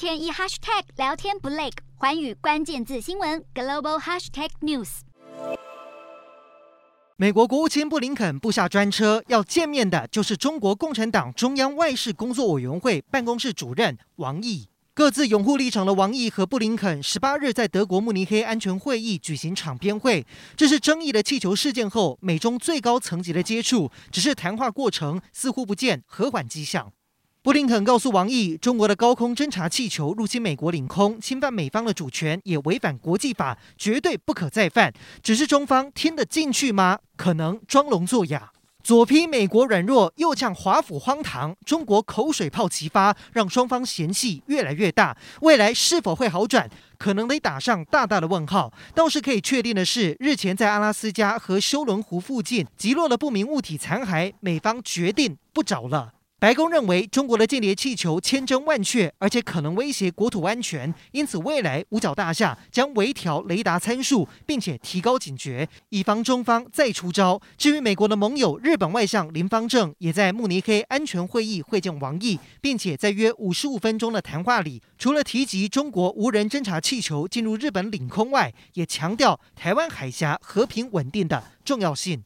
天一 hashtag 聊天不累，寰宇关键字新闻 global hashtag news。美国国务卿布林肯布下专车，要见面的就是中国共产党中央外事工作委员会办公室主任王毅。各自拥护立场的王毅和布林肯，十八日在德国慕尼黑安全会议举行场边会，这是争议的气球事件后美中最高层级的接触，只是谈话过程似乎不见和缓迹象。布林肯告诉王毅，中国的高空侦察气球入侵美国领空，侵犯美方的主权，也违反国际法，绝对不可再犯。只是中方听得进去吗？可能装聋作哑。左批美国软弱，右呛华府荒唐，中国口水炮齐发，让双方嫌隙越来越大。未来是否会好转？可能得打上大大的问号。倒是可以确定的是，日前在阿拉斯加和休伦湖附近击落了不明物体残骸，美方决定不找了。白宫认为中国的间谍气球千真万确，而且可能威胁国土安全，因此未来五角大厦将微调雷达参数，并且提高警觉，以防中方再出招。至于美国的盟友日本外相林芳正也在慕尼黑安全会议会见王毅，并且在约五十五分钟的谈话里，除了提及中国无人侦察气球进入日本领空外，也强调台湾海峡和平稳定的重要性。